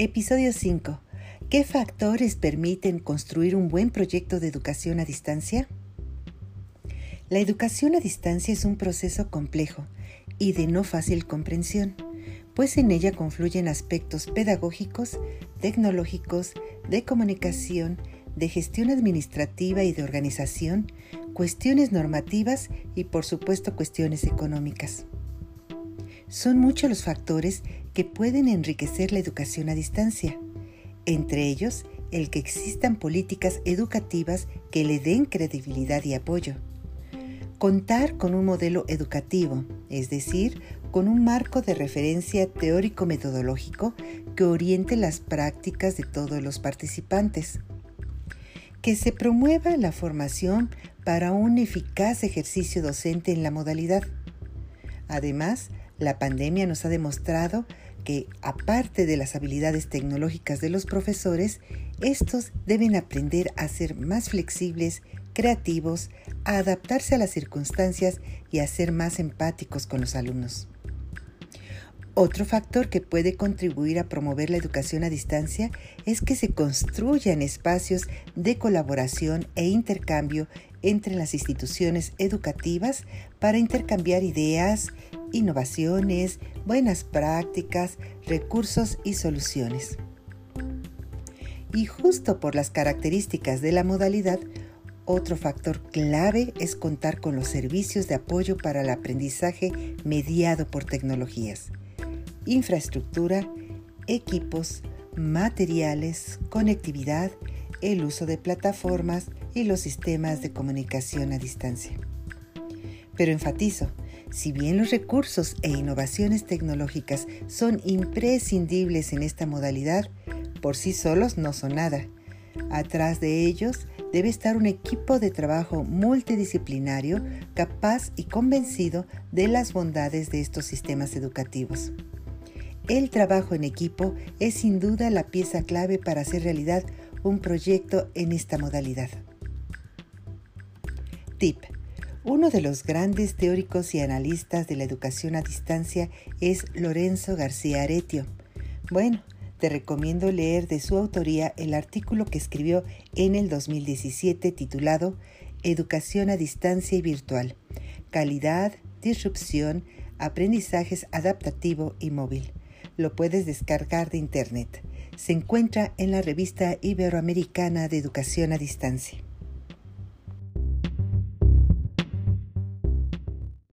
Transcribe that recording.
Episodio 5. ¿Qué factores permiten construir un buen proyecto de educación a distancia? La educación a distancia es un proceso complejo y de no fácil comprensión, pues en ella confluyen aspectos pedagógicos, tecnológicos, de comunicación, de gestión administrativa y de organización, cuestiones normativas y por supuesto cuestiones económicas. Son muchos los factores que pueden enriquecer la educación a distancia, entre ellos el que existan políticas educativas que le den credibilidad y apoyo. Contar con un modelo educativo, es decir, con un marco de referencia teórico-metodológico que oriente las prácticas de todos los participantes. Que se promueva la formación para un eficaz ejercicio docente en la modalidad. Además, la pandemia nos ha demostrado que, aparte de las habilidades tecnológicas de los profesores, estos deben aprender a ser más flexibles, creativos, a adaptarse a las circunstancias y a ser más empáticos con los alumnos. Otro factor que puede contribuir a promover la educación a distancia es que se construyan espacios de colaboración e intercambio entre las instituciones educativas para intercambiar ideas, innovaciones, buenas prácticas, recursos y soluciones. Y justo por las características de la modalidad, otro factor clave es contar con los servicios de apoyo para el aprendizaje mediado por tecnologías, infraestructura, equipos, materiales, conectividad, el uso de plataformas y los sistemas de comunicación a distancia. Pero enfatizo, si bien los recursos e innovaciones tecnológicas son imprescindibles en esta modalidad, por sí solos no son nada. Atrás de ellos debe estar un equipo de trabajo multidisciplinario capaz y convencido de las bondades de estos sistemas educativos. El trabajo en equipo es sin duda la pieza clave para hacer realidad un proyecto en esta modalidad. Tip. Uno de los grandes teóricos y analistas de la educación a distancia es Lorenzo García Aretio. Bueno, te recomiendo leer de su autoría el artículo que escribió en el 2017 titulado Educación a distancia y virtual. Calidad, disrupción, aprendizajes adaptativo y móvil. Lo puedes descargar de internet. Se encuentra en la revista Iberoamericana de Educación a Distancia.